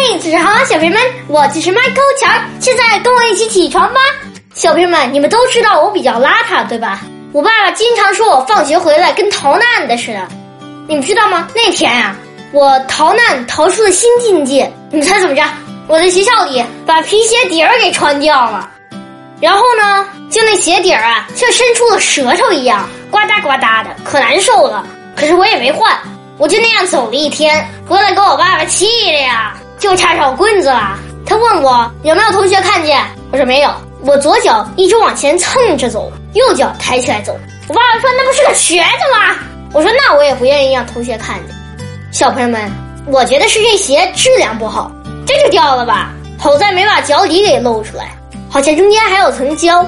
morning，早上好，小朋友们，我就是 Michael 强，现在跟我一起起床吧。小朋友们，你们都知道我比较邋遢，对吧？我爸爸经常说我放学回来跟逃难的似的。你们知道吗？那天呀、我逃难逃出了新境界。你们猜怎么着？我在学校里把皮鞋底儿给穿掉了，然后呢，就那鞋底儿啊，像伸出了舌头一样，呱嗒呱嗒的，可难受了。可是我也没换，我就那样走了一天，回来给我爸爸气的，就差找棍子了。他问我有没有同学看见，我说没有。我左脚一直往前蹭着走，右脚抬起来走。我爸爸说那不是个瘸子吗？我说那我也不愿意让同学看见。小朋友们，我觉得是这鞋质量不好，这就掉了吧。好在没把脚底给露出来，好像中间还有层胶。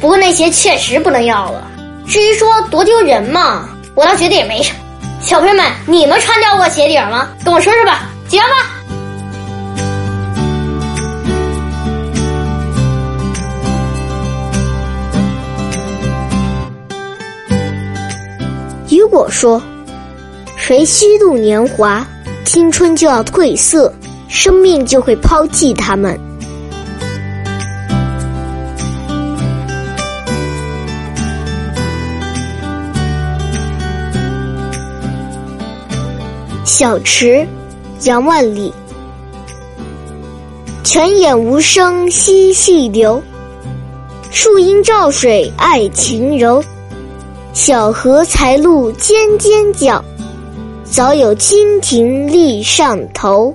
不过那鞋确实不能要了。至于说多丢人嘛，我倒觉得也没什么。小朋友们，你们穿掉过鞋底吗？跟我说说吧，结吧。如果说，谁虚度年华，青春就要褪色，生命就会抛弃他们。小池，杨万里。泉眼无声惜细流，树阴照水爱晴柔。小荷才露尖尖角，早有蜻蜓立上头。